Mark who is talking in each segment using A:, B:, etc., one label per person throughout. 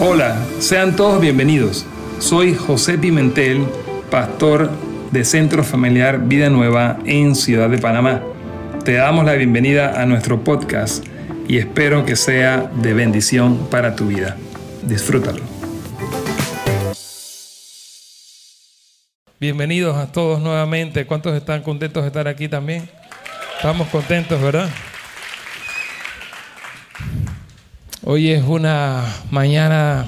A: Hola, sean todos bienvenidos. Soy José Pimentel, pastor de Centro Familiar Vida Nueva en Ciudad de Panamá. Te damos la bienvenida a nuestro podcast y espero que sea de bendición para tu vida. Disfrútalo. Bienvenidos a todos nuevamente. ¿Cuántos están contentos de estar aquí también? Estamos contentos, ¿verdad? Hoy es una mañana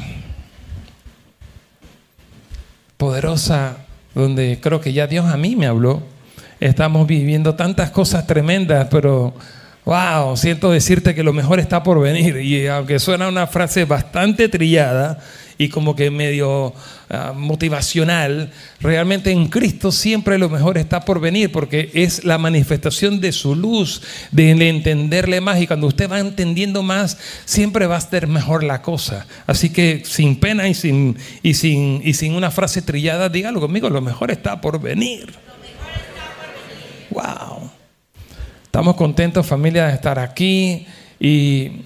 A: poderosa donde creo que ya Dios a mí me habló. Estamos viviendo tantas cosas tremendas, pero wow, siento decirte que lo mejor está por venir. Y aunque suena una frase bastante trillada, y como que medio ah, motivacional, realmente en Cristo siempre lo mejor está por venir porque es la manifestación de su luz, de entenderle más y cuando usted va entendiendo más, siempre va a ser mejor la cosa. Así que sin pena y sin, y sin, y sin una frase trillada, dígalo conmigo, lo mejor está por venir. Wow. Estamos contentos familia de estar aquí y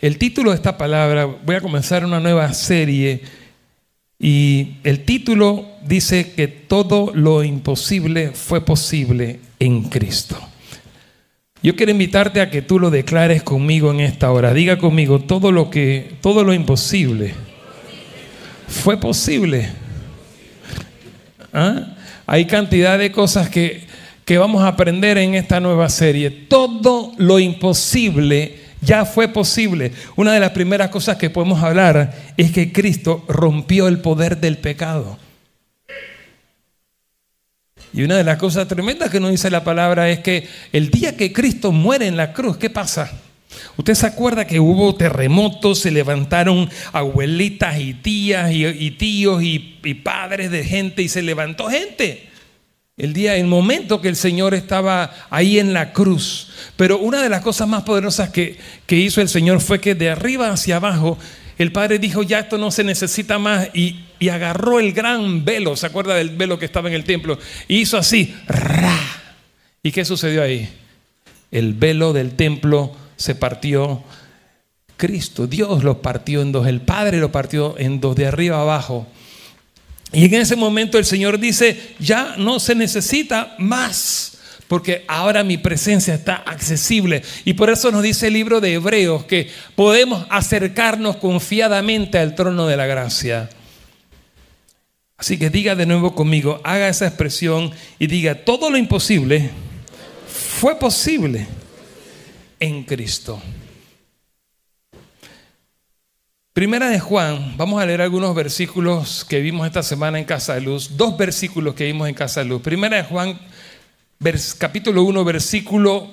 A: el título de esta palabra, voy a comenzar una nueva serie y el título dice que todo lo imposible fue posible en Cristo. Yo quiero invitarte a que tú lo declares conmigo en esta hora. Diga conmigo todo lo que todo lo imposible fue posible. ¿Ah? Hay cantidad de cosas que, que vamos a aprender en esta nueva serie. Todo lo imposible ya fue posible. Una de las primeras cosas que podemos hablar es que Cristo rompió el poder del pecado. Y una de las cosas tremendas que nos dice la palabra es que el día que Cristo muere en la cruz, ¿qué pasa? Usted se acuerda que hubo terremotos, se levantaron abuelitas y tías y, tíos y, y padres de gente y se levantó gente. El día, el momento que el Señor estaba ahí en la cruz. Pero una de las cosas más poderosas que, hizo el Señor fue que de arriba hacia abajo, el Padre dijo, ya esto no se necesita más, y, agarró el gran velo, ¿se acuerda del velo que estaba en el templo? Y hizo así, ¡ra! ¿Y qué sucedió ahí? El velo del templo se partió. Cristo, Dios lo partió en dos, el Padre lo partió en dos, de arriba abajo. Y en ese momento el Señor dice, ya no se necesita más, porque ahora mi presencia está accesible. Y por eso nos dice el libro de Hebreos que podemos acercarnos confiadamente al trono de la gracia. Así que diga de nuevo conmigo, haga esa expresión y diga, todo lo imposible fue posible en Cristo. Primera de Juan, vamos a leer algunos versículos que vimos esta semana en Casa de Luz, dos versículos que vimos en Casa de Luz. Primera de Juan, capítulo 1, versículo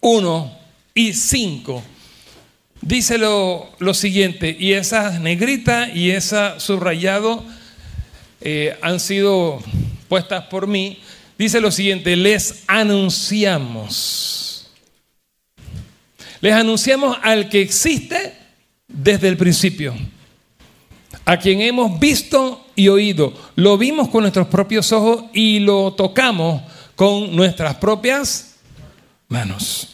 A: 1 y 5. Dice lo, siguiente, y esa negrita y esa subrayado eh, han sido puestas por mí. Dice lo siguiente, les anunciamos. Les anunciamos al que existe desde el principio, a quien hemos visto y oído. Lo vimos con nuestros propios ojos y lo tocamos con nuestras propias manos.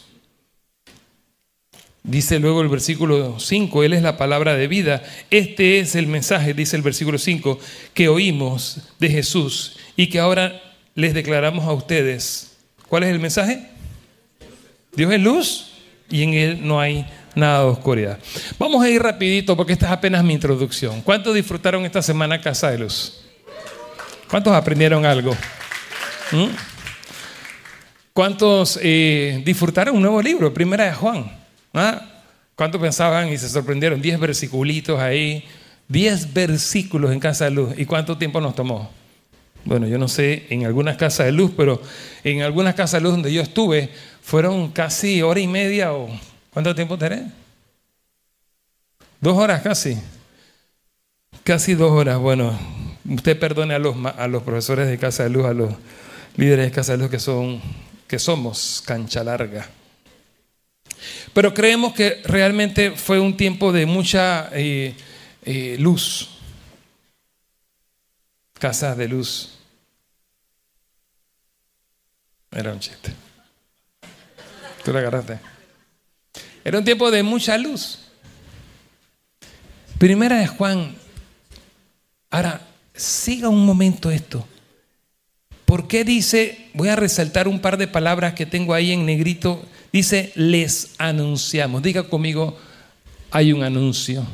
A: Dice luego el versículo 5, Él es la palabra de vida. Este es el mensaje, dice el versículo 5, que oímos de Jesús y que ahora les declaramos a ustedes. ¿Cuál es el mensaje? Dios es luz y en Él no hay nada de oscuridad. Vamos a ir rapidito porque esta es apenas mi introducción. ¿Cuántos disfrutaron esta semana Casa de Luz? ¿Cuántos aprendieron algo? ¿Mm? ¿Cuántos eh, disfrutaron un nuevo libro, Primera de Juan? ¿Ah? ¿Cuántos pensaban y se sorprendieron? Diez versiculitos ahí, diez versículos en Casa de Luz. ¿Y cuánto tiempo nos tomó? Bueno, yo no sé en algunas casas de luz, pero en algunas casas de luz donde yo estuve fueron casi hora y media o ¿Cuánto tiempo tenés? Dos horas casi. Casi dos horas. Bueno, usted perdone a los, a los profesores de Casa de Luz, a los líderes de Casa de Luz que, son, que somos cancha larga. Pero creemos que realmente fue un tiempo de mucha eh, eh, luz. Casa de luz. Era un chiste. Tú lo agarraste. Era un tiempo de mucha luz. Primera de Juan. Ahora, siga un momento esto. ¿Por qué dice, voy a resaltar un par de palabras que tengo ahí en negrito, dice, les anunciamos. Diga conmigo, hay un anuncio.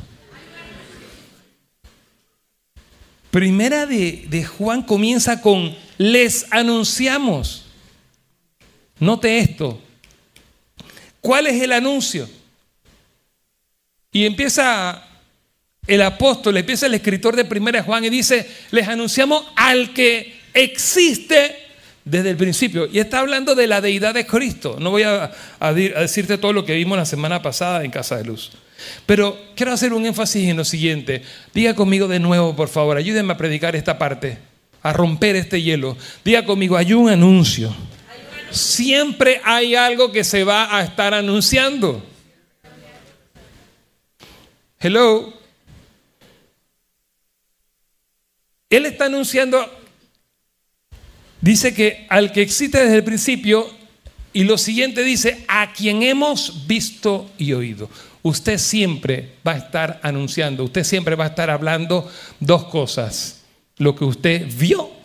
A: Primera de, de Juan comienza con, les anunciamos. Note esto. ¿Cuál es el anuncio? Y empieza el apóstol, empieza el escritor de Primera Juan y dice, les anunciamos al que existe desde el principio. Y está hablando de la deidad de Cristo. No voy a, a decirte todo lo que vimos la semana pasada en Casa de Luz. Pero quiero hacer un énfasis en lo siguiente. Diga conmigo de nuevo, por favor, ayúdenme a predicar esta parte, a romper este hielo. Diga conmigo, hay un anuncio. Siempre hay algo que se va a estar anunciando. Hello. Él está anunciando, dice que al que existe desde el principio, y lo siguiente dice, a quien hemos visto y oído. Usted siempre va a estar anunciando, usted siempre va a estar hablando dos cosas, lo que usted vio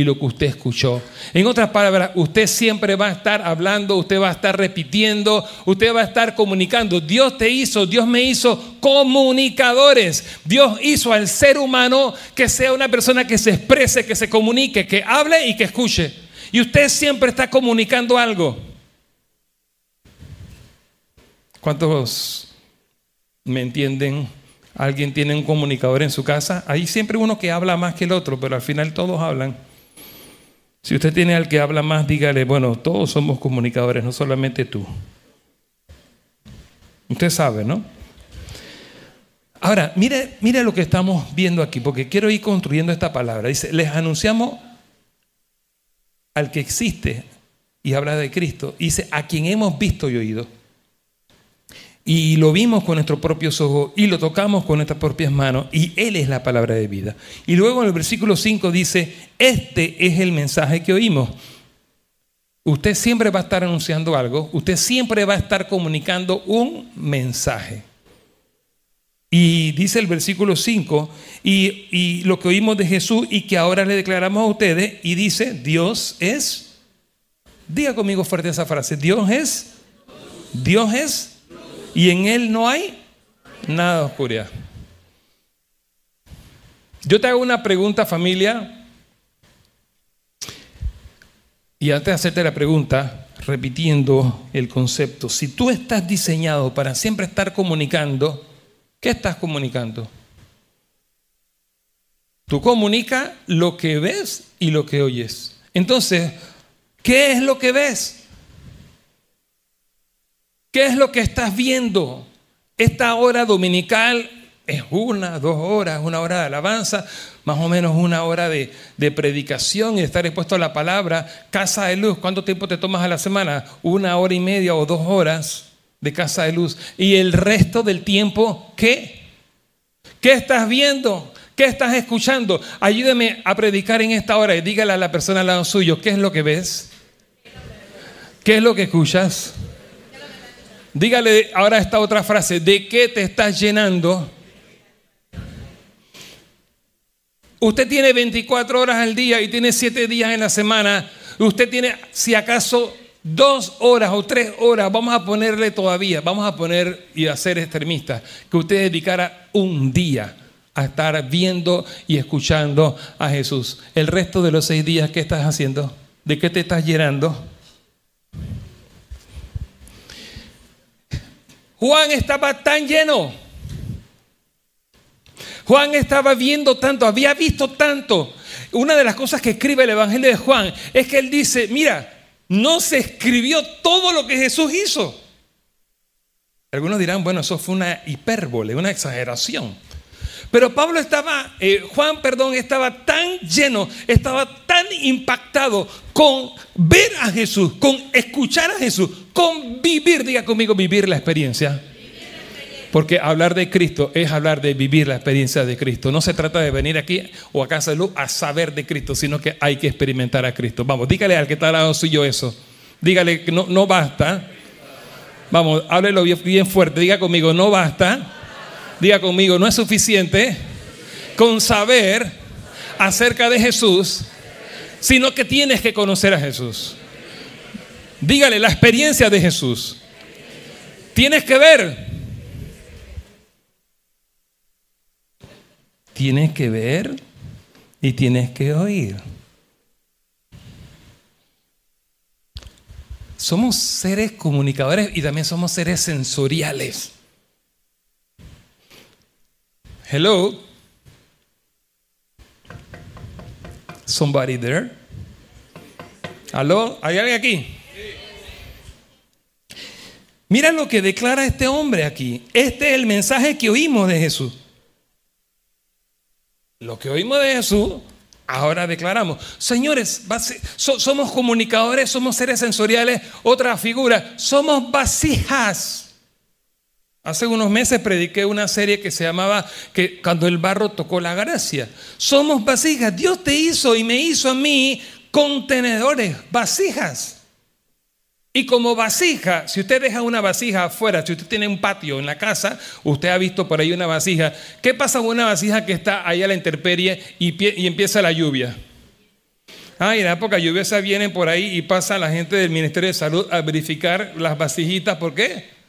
A: y lo que usted escuchó. En otras palabras, usted siempre va a estar hablando, usted va a estar repitiendo, usted va a estar comunicando. Dios te hizo, Dios me hizo comunicadores. Dios hizo al ser humano que sea una persona que se exprese, que se comunique, que hable y que escuche. Y usted siempre está comunicando algo. ¿Cuántos me entienden? ¿Alguien tiene un comunicador en su casa? Hay siempre uno que habla más que el otro, pero al final todos hablan. Si usted tiene al que habla más, dígale, bueno, todos somos comunicadores, no solamente tú. Usted sabe, ¿no? Ahora, mire, mire lo que estamos viendo aquí, porque quiero ir construyendo esta palabra. Dice, les anunciamos al que existe y habla de Cristo. Dice, a quien hemos visto y oído y lo vimos con nuestros propios ojos y lo tocamos con nuestras propias manos y Él es la palabra de vida. Y luego en el versículo 5 dice, este es el mensaje que oímos. Usted siempre va a estar anunciando algo, usted siempre va a estar comunicando un mensaje. Y dice el versículo 5, y, y lo que oímos de Jesús y que ahora le declaramos a ustedes, y dice, Dios es, diga conmigo fuerte esa frase, Dios es, Dios es y en Él no hay nada de oscuridad. Yo te hago una pregunta familia. Y antes de hacerte la pregunta, repitiendo el concepto, si tú estás diseñado para siempre estar comunicando, ¿qué estás comunicando? Tú comunicas lo que ves y lo que oyes. Entonces, ¿qué es lo que ves? ¿Qué es lo que estás viendo? Esta hora dominical es una, dos horas, una hora de alabanza, más o menos una hora de, predicación y estar expuesto a la palabra. Casa de luz, ¿cuánto tiempo te tomas a la semana? Una hora y media o dos horas de casa de luz. Y el resto del tiempo, ¿qué? ¿Qué estás viendo? ¿Qué estás escuchando? Ayúdame a predicar en esta hora y dígale a la persona al lado suyo, ¿qué es lo que ves? ¿Qué es lo que escuchas? Dígale ahora esta otra frase, ¿de qué te estás llenando? Usted tiene 24 horas al día y tiene 7 días en la semana. Usted tiene, si acaso, dos horas o tres horas, vamos a ponerle todavía, vamos a poner y a ser extremistas, que usted dedicara un día a estar viendo y escuchando a Jesús. El resto de los seis días, ¿qué estás haciendo? ¿De qué te estás llenando? Juan estaba tan lleno. Juan estaba viendo tanto, había visto tanto. Una de las cosas que escribe el Evangelio de Juan es que él dice, mira, no se escribió todo lo que Jesús hizo. Algunos dirán, bueno, eso fue una hipérbole, una exageración. Pero Pablo estaba, eh, Juan, perdón, estaba tan lleno, estaba tan impactado con ver a Jesús, con escuchar a Jesús, con vivir, diga conmigo, vivir la experiencia. Porque hablar de Cristo es hablar de vivir la experiencia de Cristo. No se trata de venir aquí o a casa de luz a saber de Cristo, sino que hay que experimentar a Cristo. Vamos, dígale al que está al lado suyo eso. Dígale que no, no basta. Vamos, háblelo bien, bien fuerte. Diga conmigo, no basta Diga conmigo, no es suficiente con saber acerca de Jesús, sino que tienes que conocer a Jesús. Dígale la experiencia de Jesús. Tienes que ver. Tienes que ver y tienes que oír. Somos seres comunicadores y también somos seres sensoriales. Hello. Somebody there? ¿Aló? ¿Hay alguien aquí? Mira lo que declara este hombre aquí. Este es el mensaje que oímos de Jesús. Lo que oímos de Jesús, ahora declaramos. Señores, somos comunicadores, somos seres sensoriales, otra figura, somos vasijas. Hace unos meses prediqué una serie que se llamaba que cuando el barro tocó la gracia. Somos vasijas. Dios te hizo y me hizo a mí contenedores, vasijas. Y como vasija, si usted deja una vasija afuera, si usted tiene un patio en la casa, usted ha visto por ahí una vasija, ¿qué pasa con una vasija que está ahí a la intemperie y, empieza la lluvia? Ah, y en la época lluviosa vienen por ahí y pasa la gente del Ministerio de Salud a verificar las vasijitas. ¿Por qué?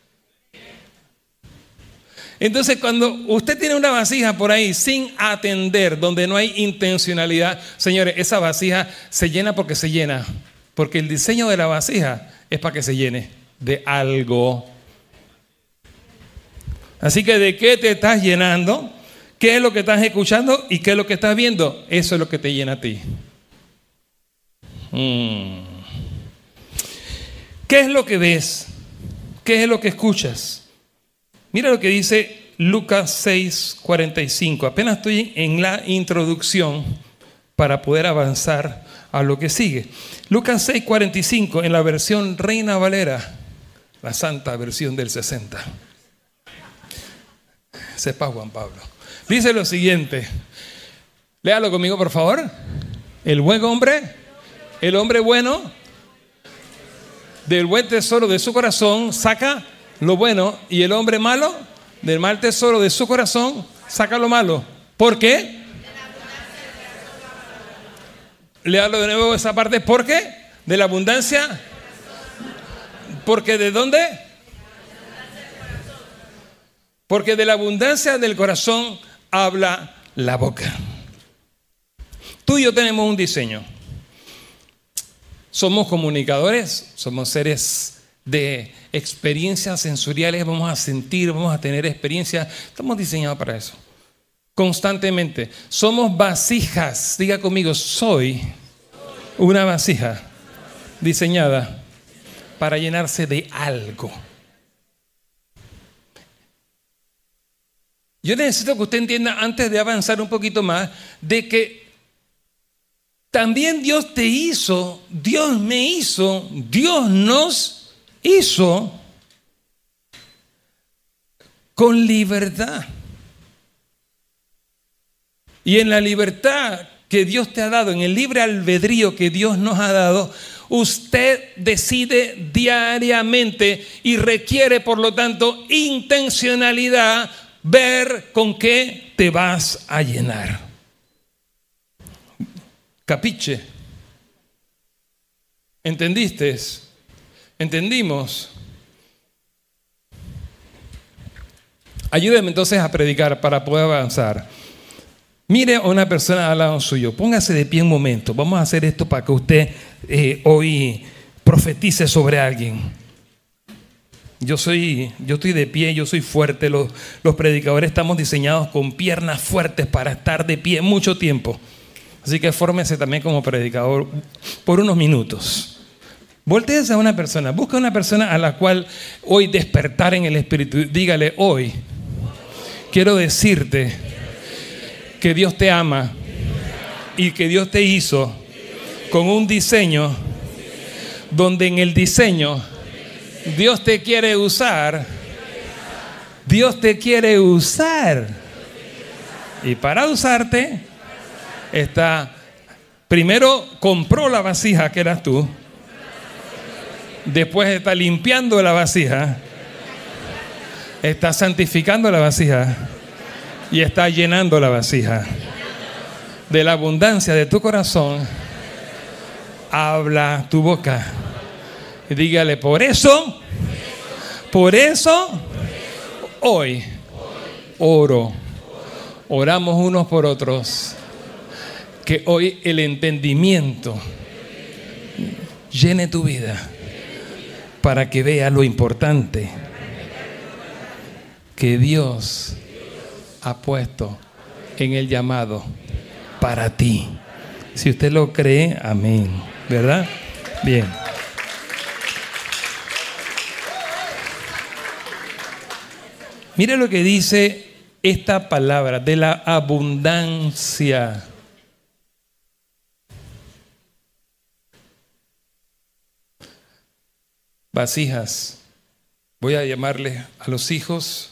A: Entonces, cuando usted tiene una vasija por ahí sin atender, donde no hay intencionalidad, señores, esa vasija se llena porque se llena. Porque el diseño de la vasija es para que se llene de algo. Así que de qué te estás llenando, qué es lo que estás escuchando y qué es lo que estás viendo, eso es lo que te llena a ti. Mm. ¿Qué es lo que ves? ¿Qué es lo que escuchas? Mira lo que dice Lucas 6, 45. Apenas estoy en la introducción para poder avanzar a lo que sigue. Lucas 6, 45 en la versión Reina Valera, la santa versión del 60. Sepa Juan Pablo. Dice lo siguiente. Léalo conmigo, por favor. El buen hombre, el hombre bueno, del buen tesoro de su corazón saca lo bueno y el hombre malo, del mal tesoro de su corazón saca lo malo. ¿Por qué? Le hablo de nuevo esa parte. ¿Por qué? De la abundancia. Porque de dónde? Porque de la abundancia del corazón habla la boca. Tú y yo tenemos un diseño. Somos comunicadores, somos seres de experiencias sensoriales, vamos a sentir, vamos a tener experiencias. Estamos diseñados para eso constantemente. Somos vasijas. Diga conmigo, soy una vasija diseñada para llenarse de algo. Yo necesito que usted entienda, antes de avanzar un poquito más, de que también Dios te hizo, Dios me hizo, Dios nos hizo con libertad. Y en la libertad que Dios te ha dado, en el libre albedrío que Dios nos ha dado, usted decide diariamente y requiere, por lo tanto, intencionalidad ver con qué te vas a llenar. Capiche. ¿Entendiste? ¿Entendimos? Ayúdeme entonces a predicar para poder avanzar. Mire a una persona al lado suyo, póngase de pie un momento. Vamos a hacer esto para que usted eh, hoy profetice sobre alguien. Yo soy, yo estoy de pie, yo soy fuerte. Los, los predicadores estamos diseñados con piernas fuertes para estar de pie mucho tiempo. Así que fórmese también como predicador por unos minutos. Voltéese a una persona, busca una persona a la cual hoy despertar en el espíritu. Dígale, hoy quiero decirte que Dios te ama y que Dios te hizo con un diseño donde en el diseño Dios te quiere usar. Dios te quiere usar. Y para usarte está, primero compró la vasija que eras tú, después está limpiando la vasija, está santificando la vasija Y está llenando la vasija. De la abundancia de tu corazón, habla tu boca. Y dígale, por eso, por eso, hoy oro. Oramos unos por otros. Que hoy el entendimiento llene tu vida para que vea lo importante que Dios ha puesto en el llamado para ti. Si usted lo cree, amén. ¿Verdad? Bien. Mire lo que dice esta palabra de la abundancia. Vasijas. Voy a llamarles a los hijos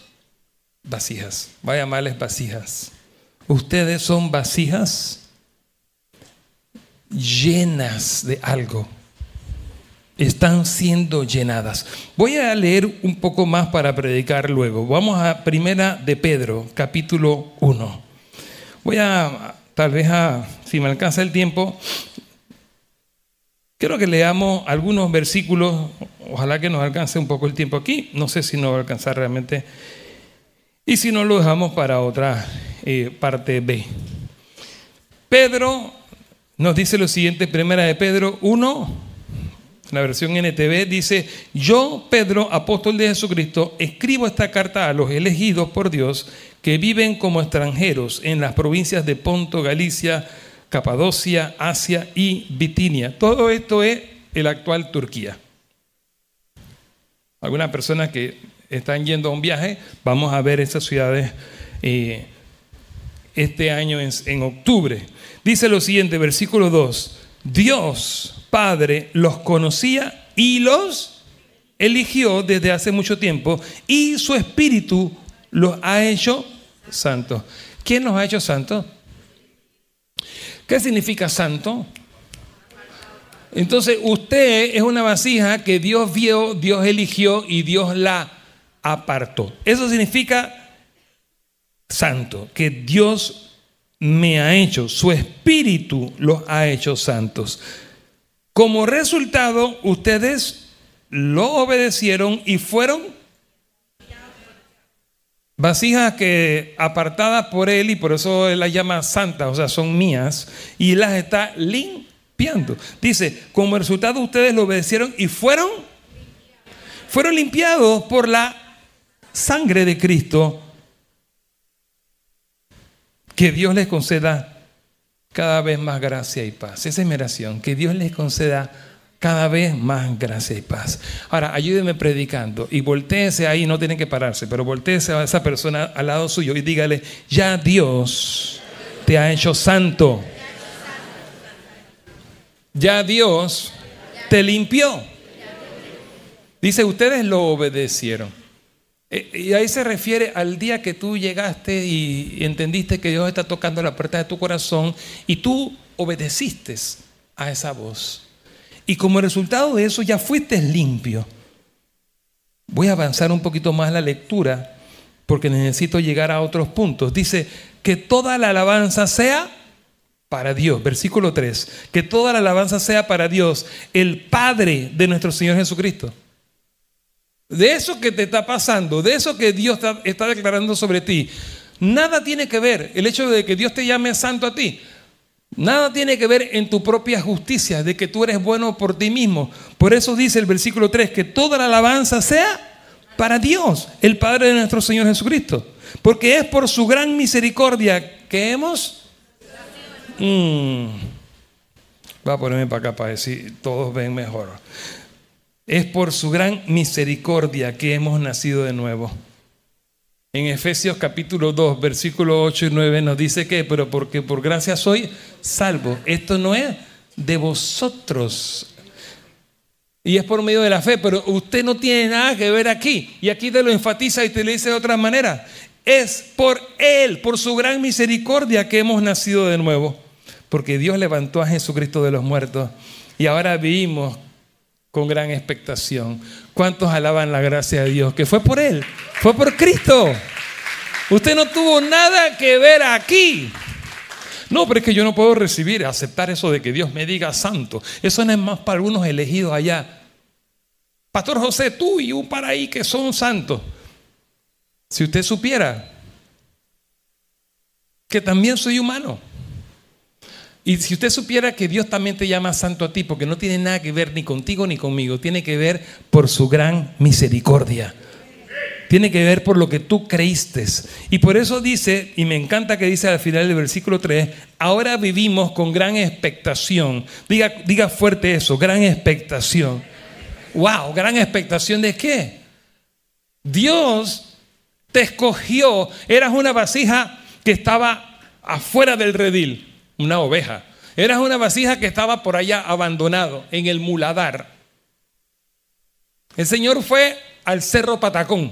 A: vasijas. Voy a llamarles vasijas. Ustedes son vasijas llenas de algo. Están siendo llenadas. Voy a leer un poco más para predicar luego. Vamos a Primera de Pedro, capítulo 1. Voy a, tal vez a, si me alcanza el tiempo, quiero que leamos algunos versículos. Ojalá que nos alcance un poco el tiempo aquí. No sé si nos va a alcanzar realmente. Y si no, lo dejamos para otra eh, parte B. Pedro nos dice lo siguiente, primera de Pedro 1, la versión NTV dice, yo, Pedro, apóstol de Jesucristo, escribo esta carta a los elegidos por Dios que viven como extranjeros en las provincias de Ponto, Galicia, Capadocia, Asia y Bitinia. Todo esto es el actual Turquía. Algunas personas que están yendo a un viaje, vamos a ver esas ciudades eh, este año en, octubre. Dice lo siguiente, versículo 2, Dios Padre los conocía y los eligió desde hace mucho tiempo y su espíritu los ha hecho santos. ¿Quién los ha hecho santos? ¿Qué significa santo? Entonces usted es una vasija que Dios vio, Dios eligió y Dios la apartó. Eso significa santo, que Dios me ha hecho, su espíritu los ha hecho santos. Como resultado, ustedes lo obedecieron y fueron vasijas que apartadas por él y por eso él las llama santas, o sea, son mías, y las está limpiando. Dice, como resultado ustedes lo obedecieron y fueron fueron limpiados por la sangre de Cristo que Dios les conceda cada vez más gracia y paz. Esa es mi oración, que Dios les conceda cada vez más gracia y paz. Ahora, ayúdeme predicando y volteese ahí, no tienen que pararse, pero volteese a esa persona al lado suyo y dígale, ya Dios te ha hecho santo. Ya Dios te limpió. Dice, ustedes lo obedecieron. Eh, y ahí se refiere al día que tú llegaste y entendiste que Dios está tocando la puerta de tu corazón y tú obedeciste a esa voz. Y como resultado de eso ya fuiste limpio. Voy a avanzar un poquito más la lectura porque necesito llegar a otros puntos. Dice que toda la alabanza sea para Dios. Versículo 3. Que toda la alabanza sea para Dios, el Padre de nuestro Señor Jesucristo de eso que te está pasando, de eso que Dios está, declarando sobre ti, nada tiene que ver el hecho de que Dios te llame santo a ti. Nada tiene que ver en tu propia justicia, de que tú eres bueno por ti mismo. Por eso dice el versículo 3, que toda la alabanza sea para Dios, el Padre de nuestro Señor Jesucristo. Porque es por su gran misericordia que hemos... Mm. Va a ponerme para acá para decir, todos ven mejor. Es por su gran misericordia que hemos nacido de nuevo. En Efesios capítulo 2, versículo 8 y 9 nos dice que, pero porque por gracia soy salvo. Esto no es de vosotros. Y es por medio de la fe, pero usted no tiene nada que ver aquí. Y aquí te lo enfatiza y te lo dice de otra manera. Es por Él, por su gran misericordia que hemos nacido de nuevo. Porque Dios levantó a Jesucristo de los muertos. Y ahora vivimos con gran expectación. ¿Cuántos alaban la gracia de Dios? Que fue por Él, fue por Cristo. Usted no tuvo nada que ver aquí. No, pero es que yo no puedo recibir, aceptar eso de que Dios me diga santo. Eso no es más para algunos elegidos allá. Pastor José, tú y un para ahí que son santos. Si usted supiera que también soy humano. Y si usted supiera que Dios también te llama santo a ti, porque no tiene nada que ver ni contigo ni conmigo, tiene que ver por su gran misericordia. Tiene que ver por lo que tú creíste. Y por eso dice, y me encanta que dice al final del versículo 3, ahora vivimos con gran expectación. Diga, diga fuerte eso, gran expectación. Wow, gran expectación de qué? Dios te escogió, eras una vasija que estaba afuera del redil, una oveja. Eras una vasija que estaba por allá abandonado, en el muladar. El Señor fue al cerro Patacón.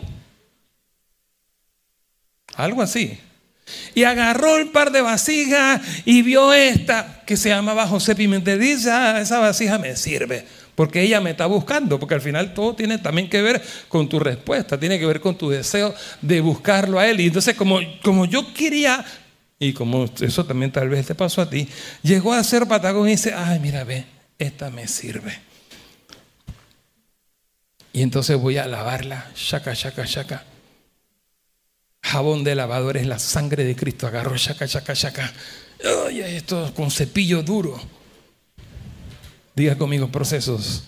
A: Algo así. Y agarró el par de vasijas y vio esta que se llamaba José Pimentel. Dice, ah, esa vasija me sirve. Porque ella me está buscando, porque al final todo tiene también que ver con tu respuesta, tiene que ver con tu deseo de buscarlo a Él. Y entonces como, como yo quería, y como eso también tal vez te pasó a ti, llegó a ser Patagón y dice, ay, mira, ve, esta me sirve. Y entonces voy a lavarla, chaca, chaca, chaca. Jabón de lavador es la sangre de Cristo. Agarró, chaca, chaca, chaca. Ay, esto con cepillo duro. Diga conmigo, procesos.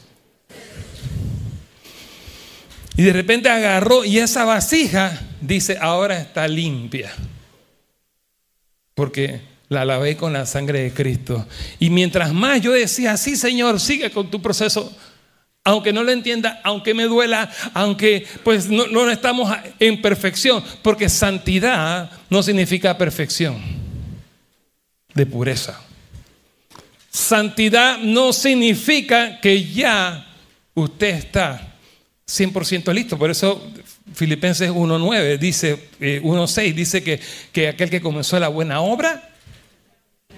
A: Y de repente agarró y esa vasija, dice, ahora está limpia. Porque la lavé con la sangre de Cristo. Y mientras más yo decía, sí Señor, sigue con tu proceso, aunque no lo entienda, aunque me duela, aunque pues no, no estamos en perfección, porque santidad no significa perfección, de pureza. Santidad no significa que ya usted está 100% listo. Por eso Filipenses 1.9 dice, 1.6 eh, dice que, que aquel que comenzó la buena obra,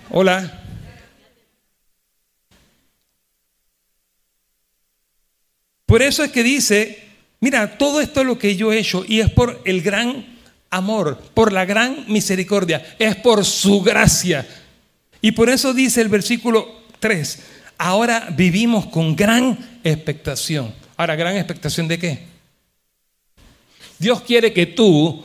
A: hola, Por eso es que dice, mira, todo esto es lo que yo he hecho y es por el gran amor, por la gran misericordia, es por su gracia. Y por eso dice el versículo 3, ahora vivimos con gran expectación. Ahora, gran expectación de qué? Dios quiere que tú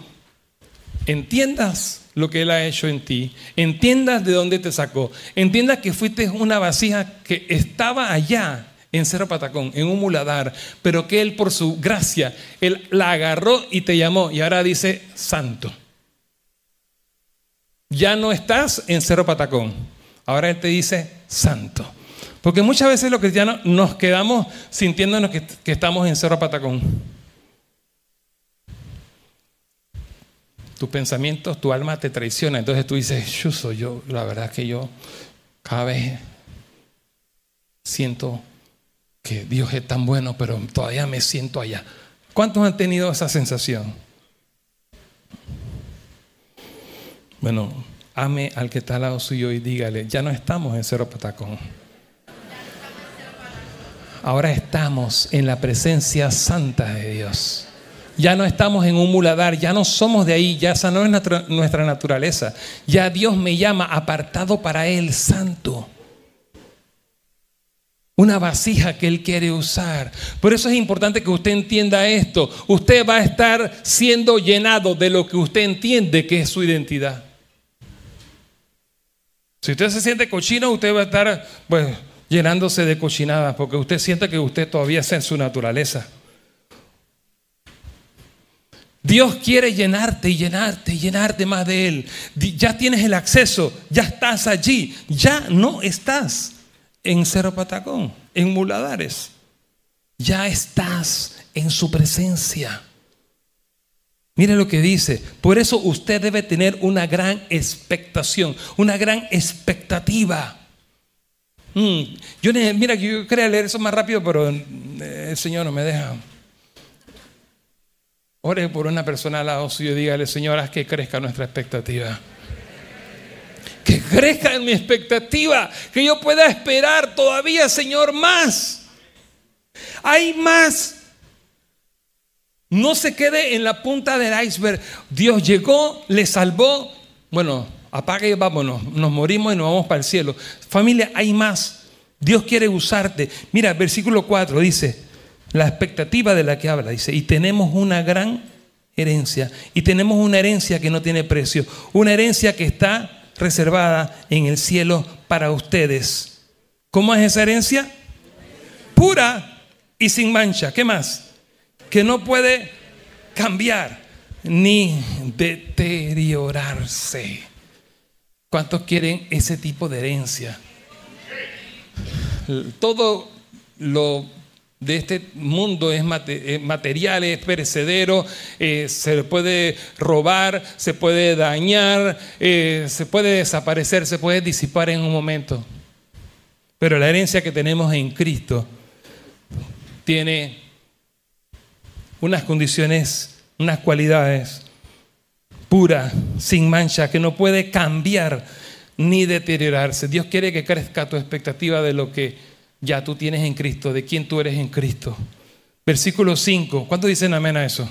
A: entiendas lo que Él ha hecho en ti, entiendas de dónde te sacó, entiendas que fuiste una vasija que estaba allá en Cerro Patacón, en un muladar, pero que Él por su gracia, Él la agarró y te llamó y ahora dice santo. Ya no estás en Cerro Patacón. Ahora Él te dice santo. Porque muchas veces los cristianos nos quedamos sintiéndonos que, estamos en Cerro Patacón. Tus pensamientos, tu alma te traiciona. Entonces tú dices, yo soy yo, la verdad que yo cada vez siento que Dios es tan bueno, pero todavía me siento allá. ¿Cuántos han tenido esa sensación? Bueno, ame al que está al lado suyo y dígale, ya no estamos en Cerro Patacón. Ahora estamos en la presencia santa de Dios. Ya no estamos en un muladar, ya no somos de ahí, ya esa no es nuestra naturaleza. Ya Dios me llama apartado para Él, santo. Una vasija que Él quiere usar. Por eso es importante que usted entienda esto. Usted va a estar siendo llenado de lo que usted entiende que es su identidad. Si usted se siente cochino, usted va a estar pues, llenándose de cochinadas porque usted siente que usted todavía está en su naturaleza. Dios quiere llenarte y llenarte y llenarte más de Él. Ya tienes el acceso, ya estás allí, ya no estás en Cerro Patacón, en Muladares. Ya estás en su presencia. Mire lo que dice. Por eso usted debe tener una gran expectación, una gran expectativa. Mm, yo, mira, yo quería leer eso más rápido, pero eh, el Señor no me deja. Ore por una persona al lado suyo y dígale, Señor, haz que crezca nuestra expectativa. Que crezca en mi expectativa, que yo pueda esperar todavía, Señor, más. Hay más No se quede en la punta del iceberg. Dios llegó, le salvó. Bueno, apague y vámonos. Nos morimos y nos vamos para el cielo. Familia, hay más. Dios quiere usarte. Mira, versículo 4 dice, la expectativa de la que habla, dice, y tenemos una gran herencia. Y tenemos una herencia que no tiene precio. Una herencia que está reservada en el cielo para ustedes. ¿Cómo es esa herencia? Pura y sin mancha. ¿Qué más? que no puede cambiar ni deteriorarse. ¿Cuántos quieren ese tipo de herencia? Todo lo de este mundo es material, es perecedero, eh, se puede robar, se puede dañar, eh, se puede desaparecer, se puede disipar en un momento. Pero la herencia que tenemos en Cristo tiene unas condiciones, unas cualidades puras, sin mancha, que no puede cambiar ni deteriorarse. Dios quiere que crezca tu expectativa de lo que ya tú tienes en Cristo, de quién tú eres en Cristo. Versículo 5, ¿cuántos dicen amén a eso?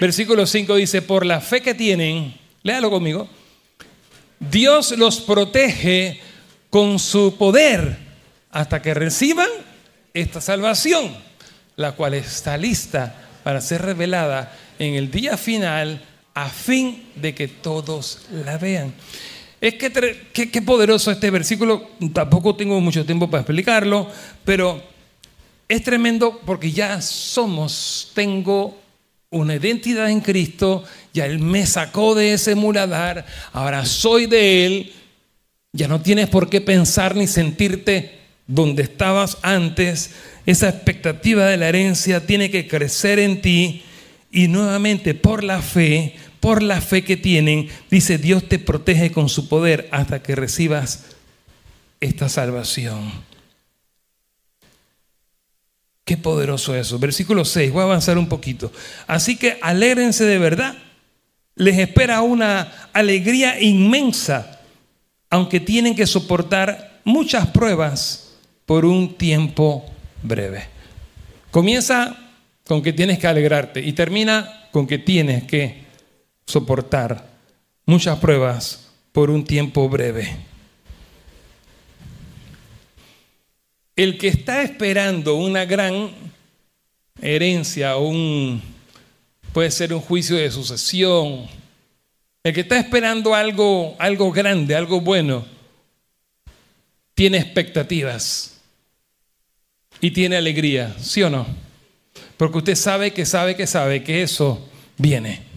A: Versículo 5 dice, por la fe que tienen, léalo conmigo, Dios los protege con su poder hasta que reciban esta salvación, la cual está lista para ser revelada en el día final a fin de que todos la vean. Es que qué, poderoso este versículo, tampoco tengo mucho tiempo para explicarlo, pero es tremendo porque ya somos, tengo una identidad en Cristo, ya Él me sacó de ese muladar, ahora soy de Él, ya no tienes por qué pensar ni sentirte donde estabas antes, esa expectativa de la herencia tiene que crecer en ti. Y nuevamente por la fe, por la fe que tienen, dice Dios te protege con su poder hasta que recibas esta salvación. Qué poderoso eso. Versículo 6, voy a avanzar un poquito. Así que alégrense de verdad. Les espera una alegría inmensa, aunque tienen que soportar muchas pruebas por un tiempo breve. Comienza con que tienes que alegrarte y termina con que tienes que soportar muchas pruebas por un tiempo breve. El que está esperando una gran herencia un puede ser un juicio de sucesión, el que está esperando algo algo grande, algo bueno, tiene expectativas y tiene alegría, ¿sí o no? Porque usted sabe que sabe que sabe que eso viene.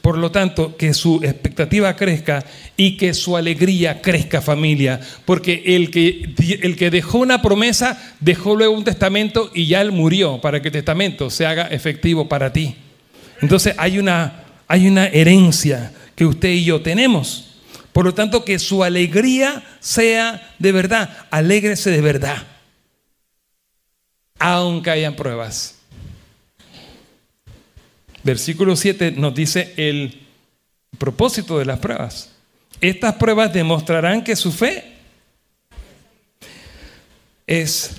A: Por lo tanto, que su expectativa crezca y que su alegría crezca familia. Porque el que, el que dejó una promesa, dejó luego un testamento y ya él murió para que el testamento se haga efectivo para ti. Entonces hay una, hay una herencia que usted y yo tenemos. Por lo tanto, que su alegría sea de verdad. Alégrese de verdad aunque hayan pruebas. Versículo 7 nos dice el propósito de las pruebas. Estas pruebas demostrarán que su fe es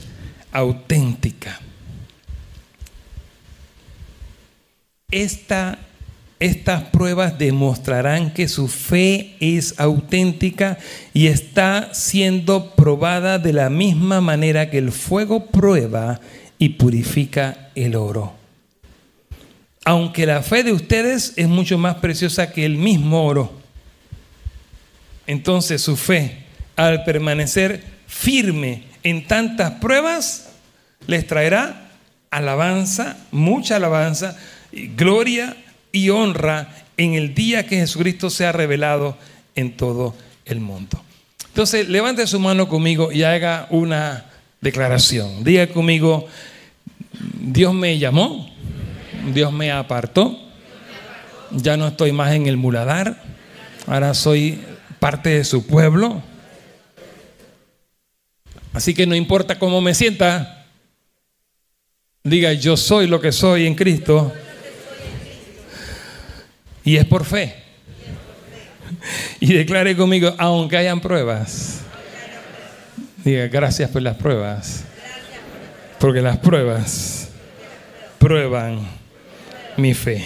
A: auténtica. Esta estas pruebas demostrarán que su fe es auténtica y está siendo probada de la misma manera que el fuego prueba y purifica el oro. Aunque la fe de ustedes es mucho más preciosa que el mismo oro, entonces su fe, al permanecer firme en tantas pruebas, les traerá alabanza, mucha alabanza, gloria, y honra en el día que Jesucristo sea revelado en todo el mundo. Entonces, levante su mano conmigo y haga una declaración. Diga conmigo, Dios me llamó, Dios me apartó, ya no estoy más en el muladar, ahora soy parte de su pueblo. Así que no importa cómo me sienta, diga, yo soy lo que soy en Cristo y es por fe. Y declare conmigo, aunque hayan pruebas. Diga, gracias por las pruebas. Porque las pruebas prueban mi fe.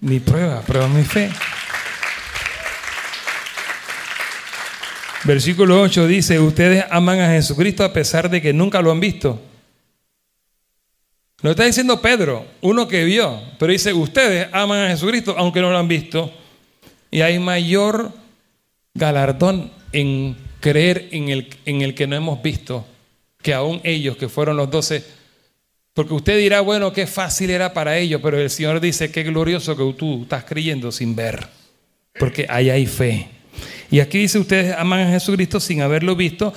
A: Mi prueba, prueba mi fe. Versículo 8 dice, ustedes aman a Jesucristo a pesar de que nunca lo han visto. Lo está diciendo Pedro, uno que vio, pero dice, ustedes aman a Jesucristo aunque no lo han visto. Y hay mayor galardón en creer en el, en el que no hemos visto que aún ellos, que fueron los doce. Porque usted dirá, bueno, qué fácil era para ellos, pero el Señor dice, qué glorioso que tú estás creyendo sin ver, porque ahí hay fe. Y aquí dice, ustedes aman a Jesucristo sin haberlo visto,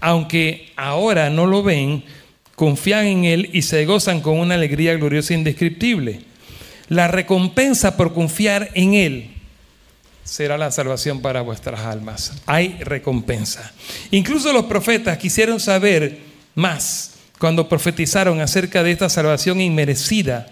A: aunque ahora no lo ven, confían en Él y se gozan con una alegría gloriosa e indescriptible. La recompensa por confiar en Él será la salvación para vuestras almas. Hay recompensa. Incluso los profetas quisieron saber más cuando profetizaron acerca de esta salvación inmerecida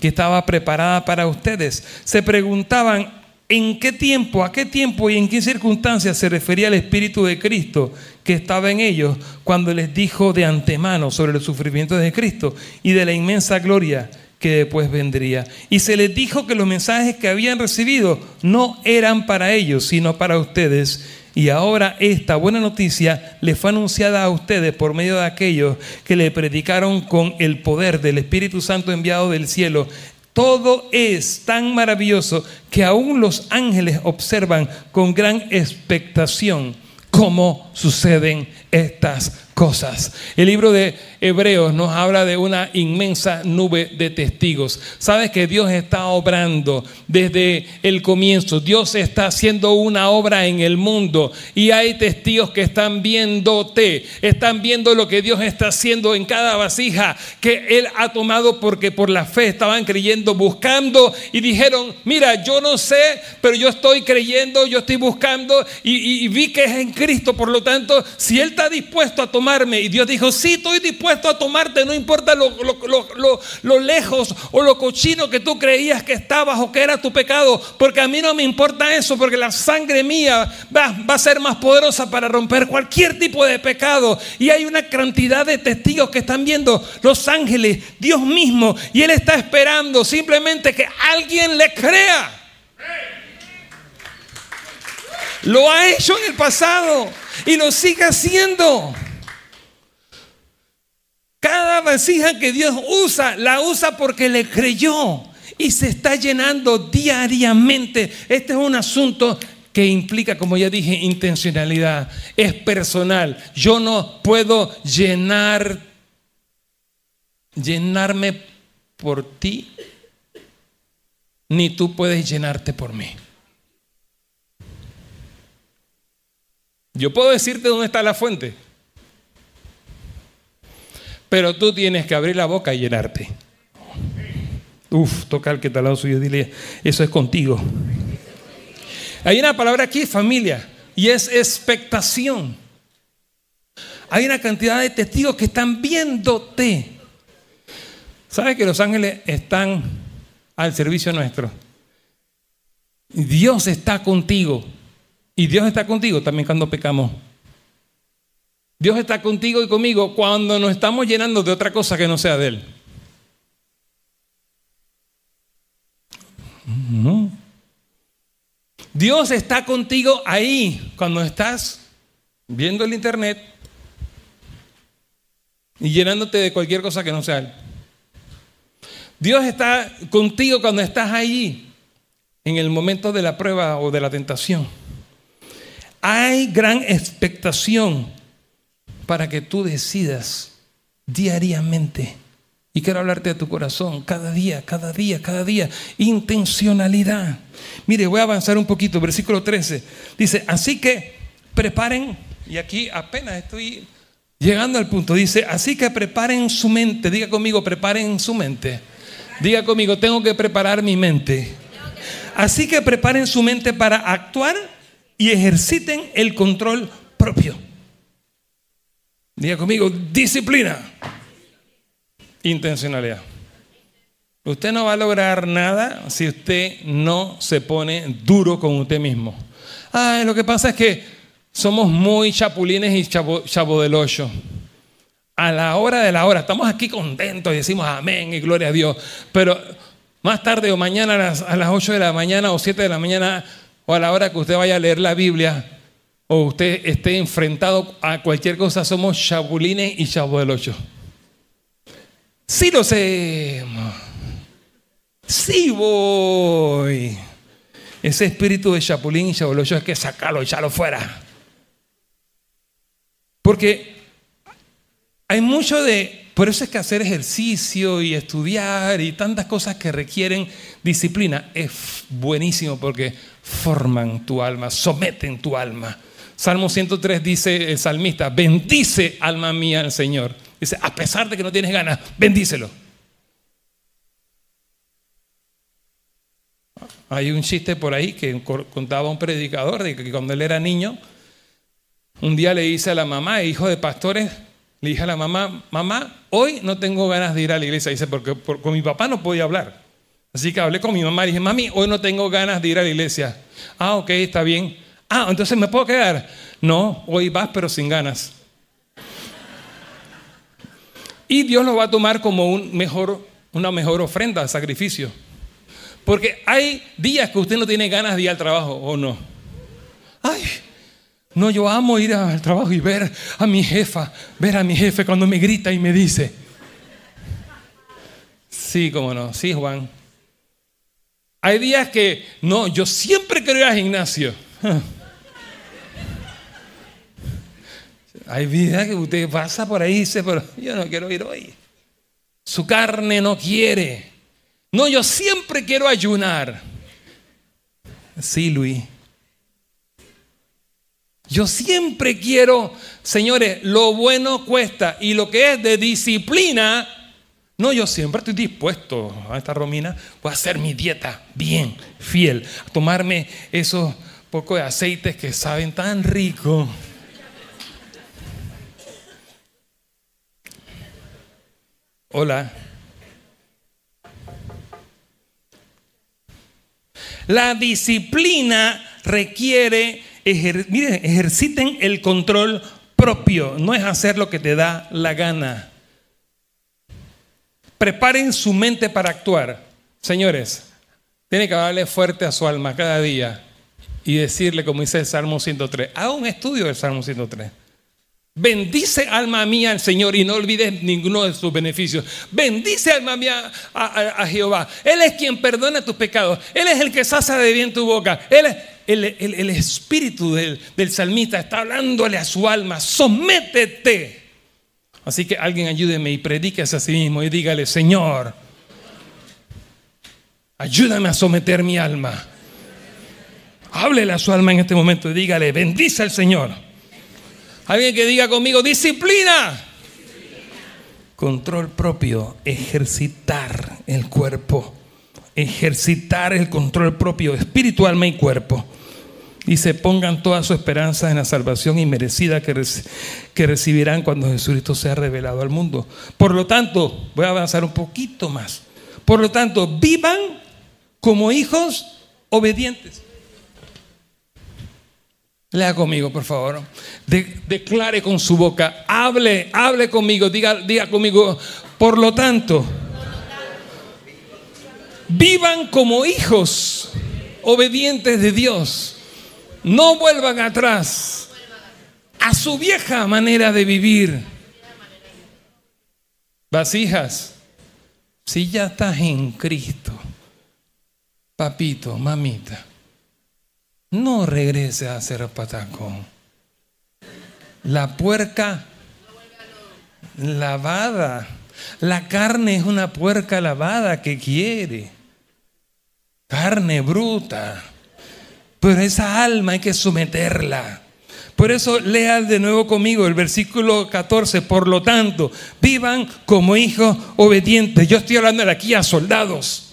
A: que estaba preparada para ustedes. Se preguntaban, ¿En qué tiempo, a qué tiempo y en qué circunstancias se refería el Espíritu de Cristo que estaba en ellos cuando les dijo de antemano sobre los sufrimientos de Cristo y de la inmensa gloria que después vendría? Y se les dijo que los mensajes que habían recibido no eran para ellos, sino para ustedes. Y ahora esta buena noticia les fue anunciada a ustedes por medio de aquellos que le predicaron con el poder del Espíritu Santo enviado del cielo, todo es tan maravilloso que aún los ángeles observan con gran expectación cómo suceden estas cosas. El libro de Hebreos nos habla de una inmensa nube de testigos. Sabes que Dios está obrando desde el comienzo. Dios está haciendo una obra en el mundo y hay testigos que están viéndote, están viendo lo que Dios está haciendo en cada vasija que Él ha tomado porque por la fe estaban creyendo, buscando y dijeron, mira, yo no sé, pero yo estoy creyendo, yo estoy buscando y, vi que es en Cristo. Por lo tanto, si Él está dispuesto a tomar y Dios dijo, sí, estoy dispuesto a tomarte, no importa lo, lo, lejos o lo cochino que tú creías que estabas o que era tu pecado, porque a mí no me importa eso, porque la sangre mía va, va a ser más poderosa para romper cualquier tipo de pecado. Y hay una cantidad de testigos que están viendo los ángeles, Dios mismo, y Él está esperando simplemente que alguien le crea. Lo ha hecho en el pasado y lo sigue haciendo. Cada vasija que Dios usa, la usa porque le creyó y se está llenando diariamente. Este es un asunto que implica, como ya dije, intencionalidad. Es personal. Yo no puedo llenar, llenarme por ti, ni tú puedes llenarte por mí. Yo puedo decirte dónde está la fuente, pero tú tienes que abrir la boca y llenarte. Uf, toca al que está al lado suyo dile, eso es contigo. Hay una palabra aquí, familia, y es expectación. Hay una cantidad de testigos que están viéndote. ¿Sabes que los ángeles están al servicio nuestro? Dios está contigo. Y Dios está contigo también cuando pecamos. Dios está contigo y conmigo cuando nos estamos llenando de otra cosa que no sea de Él. Dios está contigo ahí cuando estás viendo el internet y llenándote de cualquier cosa que no sea Él. Dios está contigo cuando estás ahí en el momento de la prueba o de la tentación. Hay gran expectación para que tú decidas diariamente. Y quiero hablarte de tu corazón, cada día, cada día, cada día. Intencionalidad. Mire, voy a avanzar un poquito. Versículo 13. Dice, así que preparen, y aquí apenas estoy llegando al punto. Dice, así que preparen su mente. Diga conmigo, preparen su mente. Diga conmigo, tengo que preparar mi mente. Así que preparen su mente para actuar y ejerciten el control propio. Diga conmigo, disciplina. Intencionalidad. Usted no va a lograr nada si usted no se pone duro con usted mismo. Ay, lo que pasa es que somos muy chapulines y chavo, del ocho. A la hora de la hora. Estamos aquí contentos y decimos amén y gloria a Dios. Pero más tarde o mañana a las, a las 8 de la mañana o 7 de la mañana o a la hora que usted vaya a leer la Biblia o usted esté enfrentado a cualquier cosa, somos chabulines y chavo del 8. Sí lo sé. Sí voy. Ese espíritu de chapulín y chavo del 8 es que sacarlo, echarlo fuera. Porque hay mucho de... Por eso es que hacer ejercicio y estudiar y tantas cosas que requieren disciplina es buenísimo porque forman tu alma, someten tu alma. Salmo 103 dice el salmista, bendice alma mía al Señor. Dice, a pesar de que no tienes ganas, bendícelo. Hay un chiste por ahí que contaba un predicador de que cuando él era niño, un día le dice a la mamá, hijo de pastores, le dije a la mamá, mamá, hoy no tengo ganas de ir a la iglesia. Dice, porque, con mi papá no podía hablar. Así que hablé con mi mamá y dije, mami, hoy no tengo ganas de ir a la iglesia. Ah, ok, está bien. Ah, entonces me puedo quedar. No, hoy vas pero sin ganas. Y Dios lo va a tomar como una mejor ofrenda, sacrificio. Porque hay días que usted no tiene ganas de ir al trabajo, ¿o no? Ay, no, yo amo ir al trabajo y ver a mi jefa, ver a mi jefe cuando me grita y me dice. Sí, cómo no, sí, Juan. Hay días que, no, yo siempre quiero ir al gimnasio. Hay días que usted pasa por ahí y dice, pero yo no quiero ir hoy. Su carne no quiere. No, yo siempre quiero ayunar. Sí, Luis. Yo siempre quiero, señores, lo bueno cuesta y lo que es de disciplina no, yo siempre estoy dispuesto a esta Romina, voy a hacer mi dieta bien, fiel, a tomarme esos pocos de aceites que saben tan rico. Hola. La disciplina requiere, miren, ejerciten el control propio, no es hacer lo que te da la gana. Preparen su mente para actuar. Señores, tiene que hablarle fuerte a su alma cada día y decirle, como dice el Salmo 103, haga un estudio del Salmo 103. Bendice alma mía al Señor y no olvides ninguno de sus beneficios. Bendice alma mía a, Jehová. Él es quien perdona tus pecados. Él es el que sacia de bien tu boca. Él es el, espíritu del, del salmista. Está hablándole a su alma. Sométete. Así que alguien ayúdeme y predíquese a sí mismo y dígale, Señor, ayúdame a someter mi alma. Háblele a su alma en este momento y dígale, bendice al Señor. Alguien que diga conmigo, disciplina. Control propio, ejercitar el cuerpo, ejercitar el control propio, espíritu, alma y cuerpo. Dice, pongan toda su esperanza en la salvación inmerecida que, que recibirán cuando Jesucristo sea revelado al mundo. Por lo tanto, voy a avanzar un poquito más. Por lo tanto, vivan como hijos obedientes. Lea conmigo, por favor. declare con su boca. Hable, hable conmigo. Diga, diga conmigo. Por lo tanto, vivan como hijos obedientes de Dios no vuelvan atrás a su vieja manera de vivir. Vasijas, si ya estás en Cristo, papito, mamita, no regreses a hacer patacón. La puerca lavada. La carne es una puerca lavada que quiere. Carne bruta. Pero esa alma hay que someterla. Por eso lea de nuevo conmigo el versículo 14. Por lo tanto, vivan como hijos obedientes. Yo estoy hablando aquí a soldados.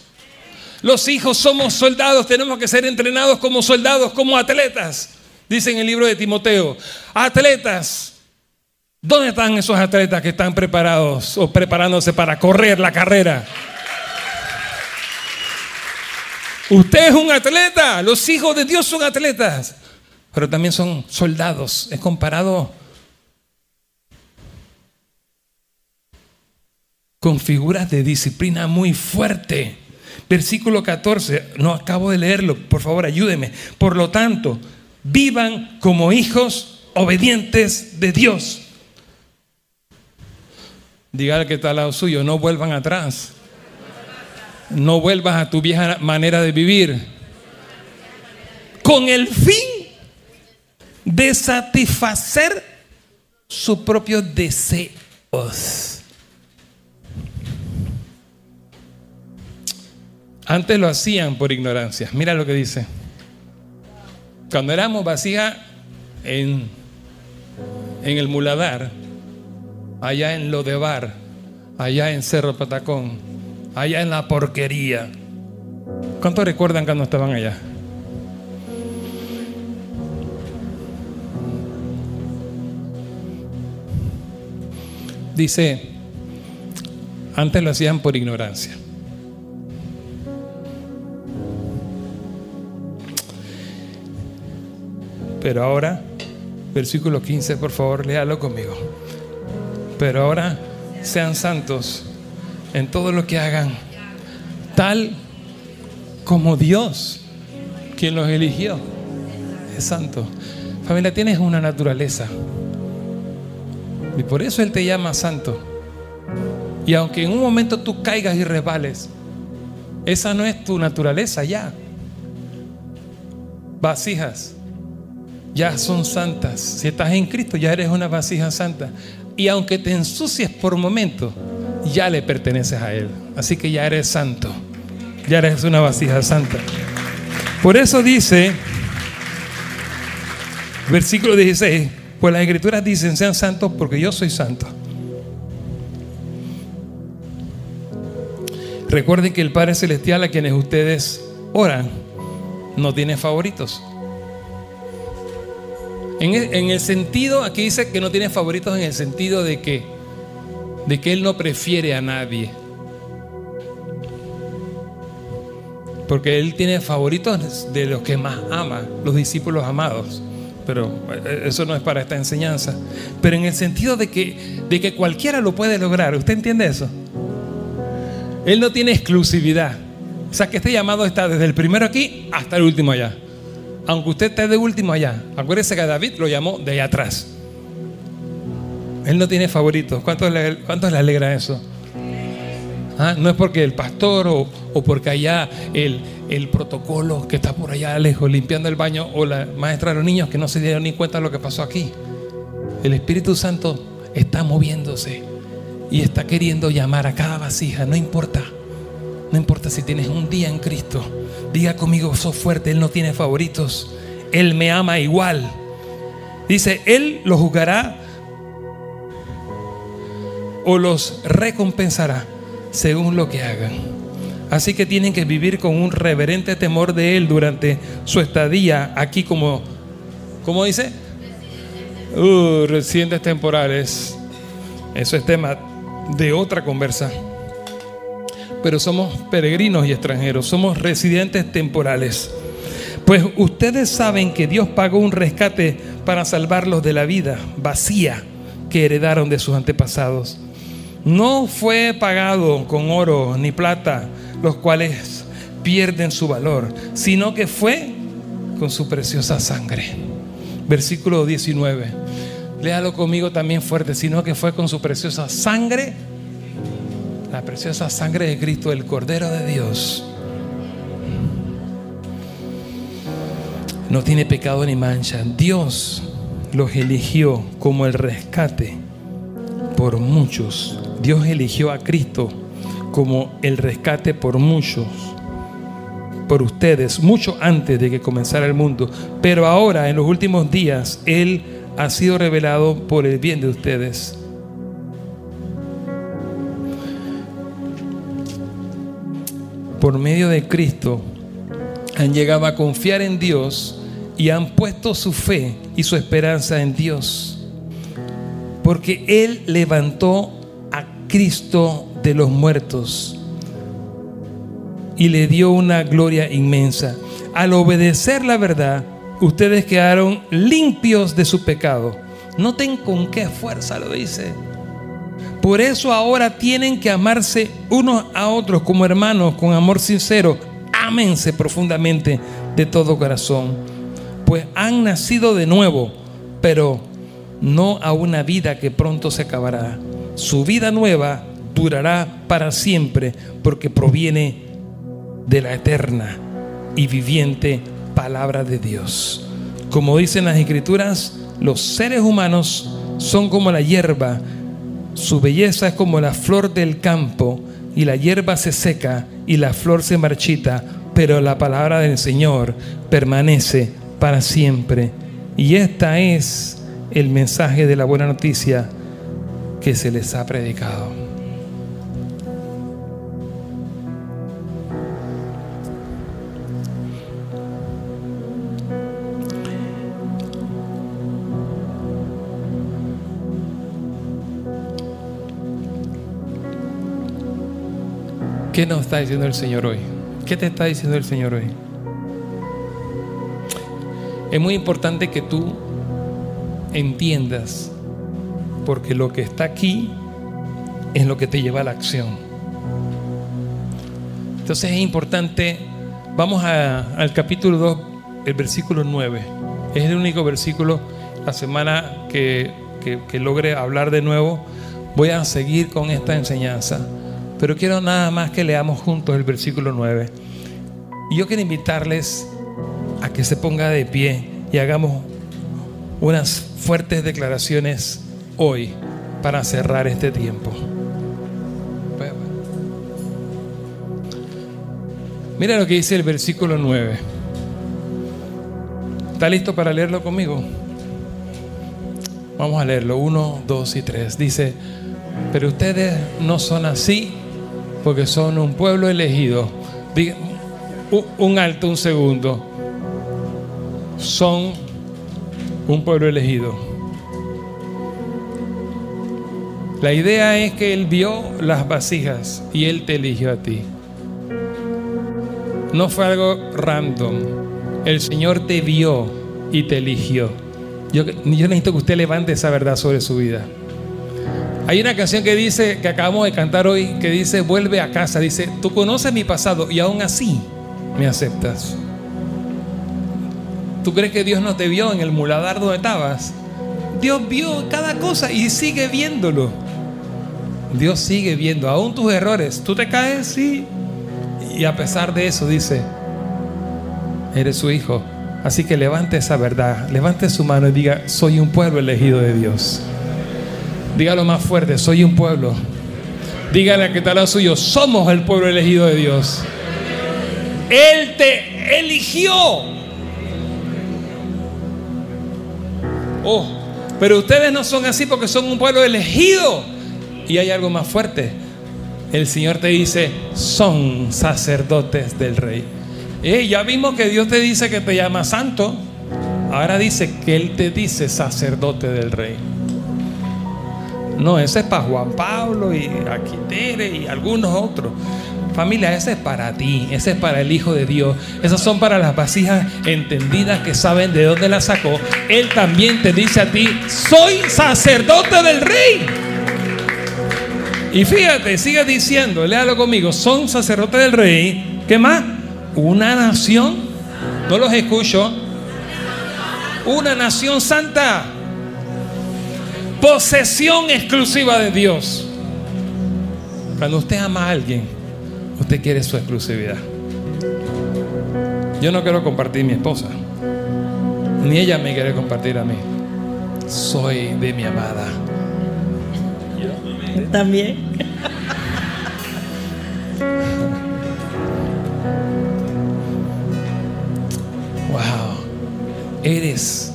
A: Los hijos somos soldados, tenemos que ser entrenados como soldados, como atletas. Dice en el libro de Timoteo, atletas. ¿Dónde están esos atletas que están preparados o preparándose para correr la carrera? Usted es un atleta, los hijos de Dios son atletas, pero también son soldados. Es comparado con figuras de disciplina muy fuerte. Versículo 14, no acabo de leerlo, por favor ayúdeme. Por lo tanto, vivan como hijos obedientes de Dios. Diga al que está al lado suyo, no vuelvan atrás. No vuelvas a tu vieja manera de vivir. Con el fin de satisfacer sus propios deseos. Antes lo hacían por ignorancia. Mira lo que dice. Cuando éramos vasija en, en el Muladar, allá en Lodebar, allá en Cerro Patacón, allá en la porquería. ¿Cuántos recuerdan cuando estaban allá? Dice, antes lo hacían por ignorancia. Pero ahora, versículo 15, por favor, léalo conmigo. Pero ahora sean santos en todo lo que hagan, tal como Dios, quien los eligió, es santo. Familia, tienes una naturaleza. Y por eso Él te llama santo. Y aunque en un momento tú caigas y resbales, esa no es tu naturaleza ya. Vasijas ya son santas. Si estás en Cristo, ya eres una vasija santa. Y aunque te ensucies por momento, ya le perteneces a Él. Así que ya eres santo. Ya eres una vasija santa. Por eso dice, versículo 16, pues las escrituras dicen, sean santos porque yo soy santo. Recuerden que el Padre Celestial a quienes ustedes oran no tiene favoritos. En el, sentido, aquí dice que no tiene favoritos en el sentido de que, de que Él no prefiere a nadie. Porque Él tiene favoritos de los que más ama, los discípulos amados. Pero eh, eso no es para esta enseñanza. Pero en el sentido de que, de que cualquiera lo puede lograr. ¿Usted entiende eso? Él no tiene exclusividad. O sea que este llamado está desde el primero aquí hasta el último allá aunque usted esté de último allá, acuérdese que David lo llamó de allá atrás. Él no tiene favoritos. ¿Cuánto le, le alegra eso? ¿Ah? No es porque el pastor o, porque allá el, el, protocolo que está por allá lejos limpiando el baño o la maestra de los niños que no se dieron ni cuenta de lo que pasó aquí. El Espíritu Santo está moviéndose y está queriendo llamar a cada vasija, no importa. No importa si tienes un día en Cristo. Diga conmigo, sos fuerte, Él no tiene favoritos. Él me ama igual. Dice, Él los juzgará o los recompensará según lo que hagan. Así que tienen que vivir con un reverente temor de Él durante su estadía aquí como, ¿cómo dice? Uh, residentes temporales. Eso es tema de otra conversa pero somos peregrinos y extranjeros, somos residentes temporales. Pues ustedes saben que Dios pagó un rescate para salvarlos de la vida vacía que heredaron de sus antepasados. No fue pagado con oro ni plata, los cuales pierden su valor, sino que fue con su preciosa sangre. Versículo 19. Léalo conmigo también fuerte, sino que fue con su preciosa sangre la preciosa sangre de Cristo, el Cordero de Dios. No tiene pecado ni mancha. Dios los eligió como el rescate por muchos. Dios eligió a Cristo como el rescate por muchos, por ustedes, mucho antes de que comenzara el mundo. Pero ahora, en los últimos días, Él ha sido revelado por el bien de ustedes. Por medio de Cristo han llegado a confiar en Dios y han puesto su fe y su esperanza en Dios. Porque Él levantó a Cristo de los muertos y le dio una gloria inmensa. Al obedecer la verdad, ustedes quedaron limpios de su pecado. Noten con qué fuerza lo dice. Por eso ahora tienen que amarse unos a otros como hermanos, con amor sincero. Ámense profundamente de todo corazón, pues han nacido de nuevo, pero no a una vida que pronto se acabará. Su vida nueva durará para siempre porque proviene de la eterna y viviente palabra de Dios. Como dicen las escrituras, los seres humanos son como la hierba su belleza es como la flor del campo y la hierba se seca y la flor se marchita, pero la palabra del Señor permanece para siempre. Y esta es el mensaje de la buena noticia que se les ha predicado. ¿Qué nos está diciendo el Señor hoy? ¿Qué te está diciendo el Señor hoy? Es muy importante que tú entiendas, porque lo que está aquí es lo que te lleva a la acción. Entonces es importante, vamos al capítulo 2, el versículo 9. Es el único versículo, la semana que, que logre hablar de nuevo, voy a seguir con esta enseñanza. Pero quiero nada más que leamos juntos el versículo 9. Y yo quiero invitarles a que se ponga de pie y hagamos unas fuertes declaraciones hoy para cerrar este tiempo. Mira lo que dice el versículo 9. ¿Está listo para leerlo conmigo? Vamos a leerlo. 1, 2 y 3. Dice, pero ustedes no son así porque son un pueblo elegido. Un alto, un segundo. Son un pueblo elegido. La idea es que Él vio las vasijas y Él te eligió a ti. No fue algo random. El Señor te vio y te eligió. Yo, yo necesito que usted levante esa verdad sobre su vida. Hay una canción que dice, que acabamos de cantar hoy, que dice, vuelve a casa. Dice, tú conoces mi pasado y aún así me aceptas. ¿Tú crees que Dios no te vio en el muladar donde estabas? Dios vio cada cosa y sigue viéndolo. Dios sigue viendo, aún tus errores. Tú te caes, sí. Y a pesar de eso dice, eres su hijo. Así que levante esa verdad, levante su mano y diga, soy un pueblo elegido de Dios. Dígalo más fuerte, soy un pueblo. Dígale que tal suyo, somos el pueblo elegido de Dios. Él te eligió. Oh, pero ustedes no son así porque son un pueblo elegido. Y hay algo más fuerte. El Señor te dice, son sacerdotes del rey. Y ya vimos que Dios te dice que te llama santo. Ahora dice que Él te dice sacerdote del rey. No, ese es para Juan Pablo y Aquitere y algunos otros. Familia, ese es para ti, ese es para el Hijo de Dios. Esas son para las vasijas entendidas que saben de dónde la sacó. Él también te dice a ti, soy sacerdote del rey. Y fíjate, sigue diciendo, léalo conmigo, son sacerdotes del rey. ¿Qué más? Una nación, no los escucho, una nación santa posesión exclusiva de Dios. Cuando usted ama a alguien, usted quiere su exclusividad. Yo no quiero compartir mi esposa, ni ella me quiere compartir a mí. Soy de mi amada.
B: También.
A: Wow. Eres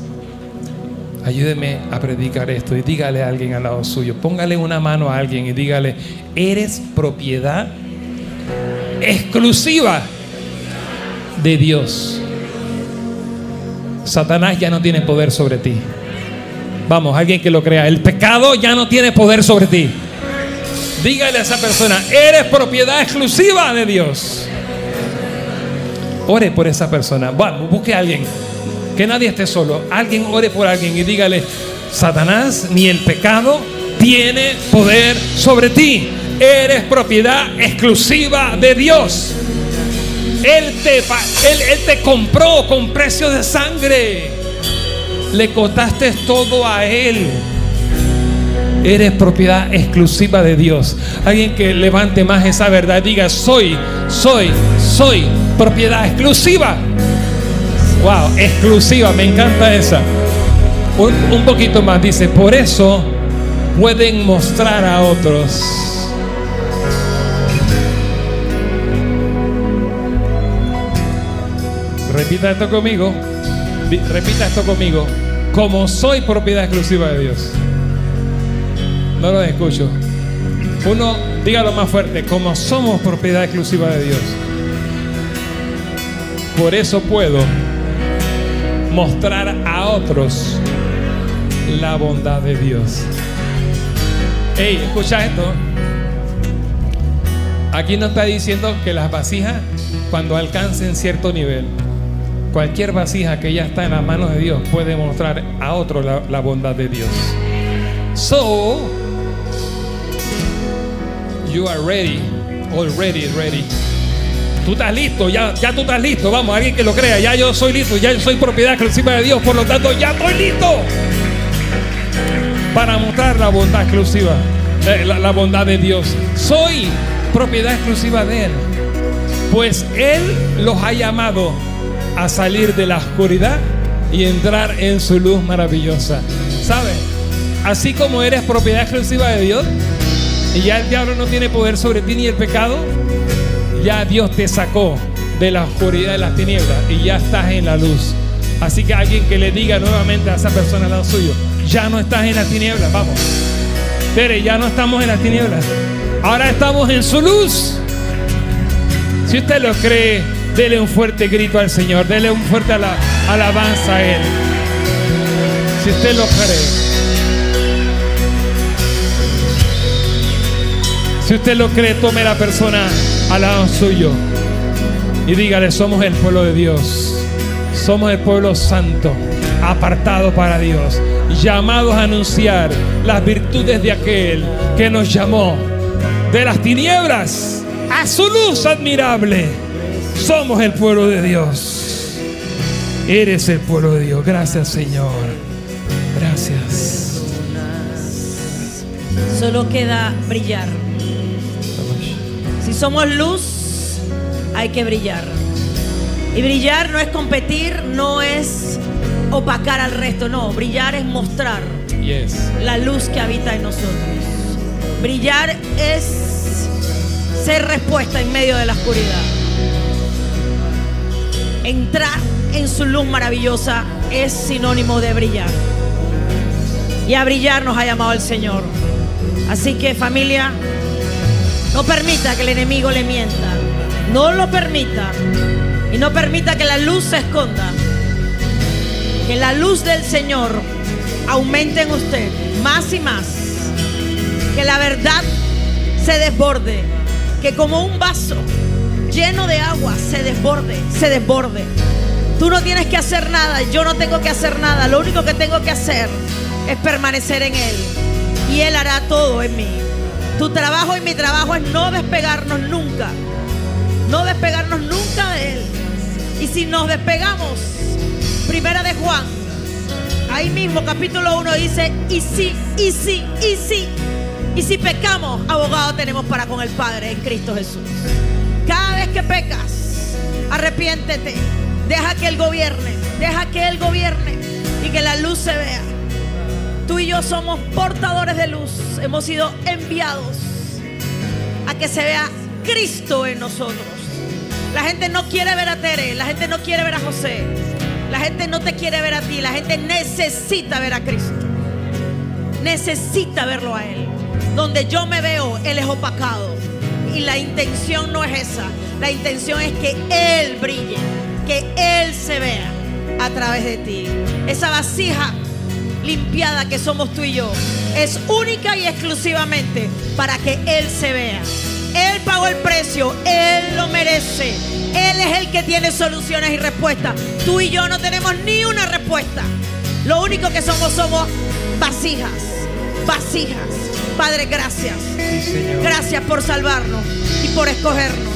A: ayúdeme a predicar esto y dígale a alguien al lado suyo, póngale una mano a alguien y dígale, eres propiedad exclusiva de Dios. Satanás ya no tiene poder sobre ti. Vamos, alguien que lo crea, el pecado ya no tiene poder sobre ti. Dígale a esa persona, eres propiedad exclusiva de Dios. Ore por esa persona. Vamos, busque a alguien que nadie esté solo. Alguien ore por alguien y dígale, Satanás, ni el pecado tiene poder sobre ti. Eres propiedad exclusiva de Dios. Él te, compró con precio de sangre. Le costaste todo a Él. Eres propiedad exclusiva de Dios. Alguien que levante más esa verdad. Diga, soy, soy, soy propiedad exclusiva. Wow, exclusiva. Me encanta esa. Un, un poquito más. Dice, por eso pueden mostrar a otros. Repita esto conmigo. Repita esto conmigo. Como soy propiedad exclusiva de Dios. No lo escucho. Uno, dígalo más fuerte. Como somos propiedad exclusiva de Dios. Por eso puedo mostrar a otros la bondad de Dios. Hey, escucha esto. Aquí no está diciendo que las vasijas, cuando alcancen cierto nivel, cualquier vasija que ya está en las manos de Dios puede mostrar a otro la, la bondad de Dios. So, you are ready, already ready. Tú estás listo, ya, ya tú estás listo. Vamos, alguien que lo crea. Ya yo soy listo, ya yo soy propiedad exclusiva de Dios. Por lo tanto, ya estoy listo para mostrar la bondad exclusiva, eh, la, la bondad de Dios. Soy propiedad exclusiva de Él. Pues Él los ha llamado a salir de la oscuridad y entrar en su luz maravillosa. ¿Sabes? Así como eres propiedad exclusiva de Dios y ya el diablo no tiene poder sobre ti ni el pecado, ya Dios te sacó de la oscuridad de las tinieblas y ya estás en la luz. Así que alguien que le diga nuevamente a esa persona al lado suyo, ya no estás en las tinieblas, vamos. Tere, ya no estamos en las tinieblas. Ahora estamos en su luz. Si usted lo cree, dele un fuerte grito al Señor, dele un fuerte ala- alabanza a Él. Si usted lo cree. Si usted lo cree, tome la persona lado suyo y dígale, somos el pueblo de Dios. Somos el pueblo santo, apartado para Dios, llamados a anunciar las virtudes de aquel que nos llamó de las tinieblas a su luz admirable. Somos el pueblo de Dios. Eres el pueblo de Dios. Gracias, Señor. Gracias.
B: Solo queda brillar. Somos luz, hay que brillar. Y brillar no es competir, no es opacar al resto, no. Brillar es mostrar
A: Yes.
B: la luz que habita en nosotros. Brillar es ser respuesta en medio de la oscuridad. Entrar en su luz maravillosa es sinónimo de brillar. Y a brillar nos ha llamado el Señor. Así que familia, no permita que el enemigo le mienta. No lo permita. Y no permita que la luz se esconda. Que la luz del Señor aumente en usted más y más. Que la verdad se desborde. Que como un vaso lleno de agua se desborde, se desborde. Tú no tienes que hacer nada, yo no tengo que hacer nada. Lo único que tengo que hacer es permanecer en Él. Y Él hará todo en mí. Tu trabajo y mi trabajo es no despegarnos nunca. No despegarnos nunca de Él. Y si nos despegamos, primera de Juan, ahí mismo capítulo 1 dice, y si, y si, y si, y si pecamos, abogado tenemos para con el Padre en Cristo Jesús. Cada vez que pecas, arrepiéntete, deja que Él gobierne, deja que Él gobierne y que la luz se vea. Tú y yo somos portadores de luz, hemos sido enviados a que se vea Cristo en nosotros. La gente no quiere ver a Tere, la gente no quiere ver a José, la gente no te quiere ver a ti, la gente necesita ver a Cristo. Necesita verlo a Él. Donde yo me veo, Él es opacado. Y la intención no es esa. La intención es que Él brille, que Él se vea a través de ti. Esa vasija limpiada que somos tú y yo es única y exclusivamente para que Él se vea. Él pagó el precio, Él lo merece. Él es el que tiene soluciones y respuestas. Tú y yo no tenemos ni una respuesta. Lo único que somos somos vasijas vasijas. Padre, gracias.
A: Sí.
B: Gracias por salvarnos y por escogernos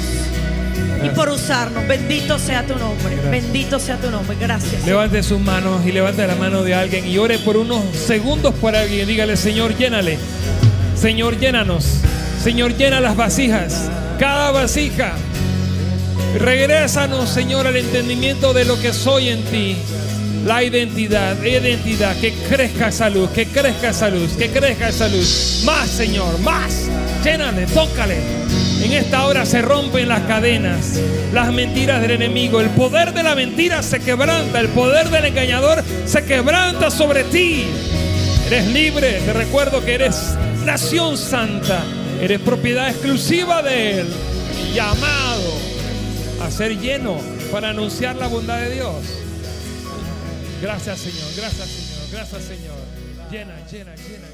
B: y por usarnos. Bendito sea tu nombre.
A: Gracias.
B: Bendito sea tu nombre. Gracias.
A: Levante sus manos y levante la mano de alguien y ore por unos segundos por alguien. Dígale, Señor, llénale. Señor, llénanos. Señor, llena las vasijas. Cada vasija. Regrésanos, Señor, al entendimiento de lo que soy en ti. La identidad, identidad, que crezca esa luz, que crezca esa luz, que crezca esa luz. Más, Señor, más. Llénale, tócale. En esta hora se rompen las cadenas, las mentiras del enemigo. El poder de la mentira se quebranta, el poder del engañador se quebranta sobre ti. Eres libre, te recuerdo que eres nación santa, eres propiedad exclusiva de Él, llamado a ser lleno para anunciar la bondad de Dios. Gracias Señor, gracias Señor, gracias Señor. Llena, llena, llena.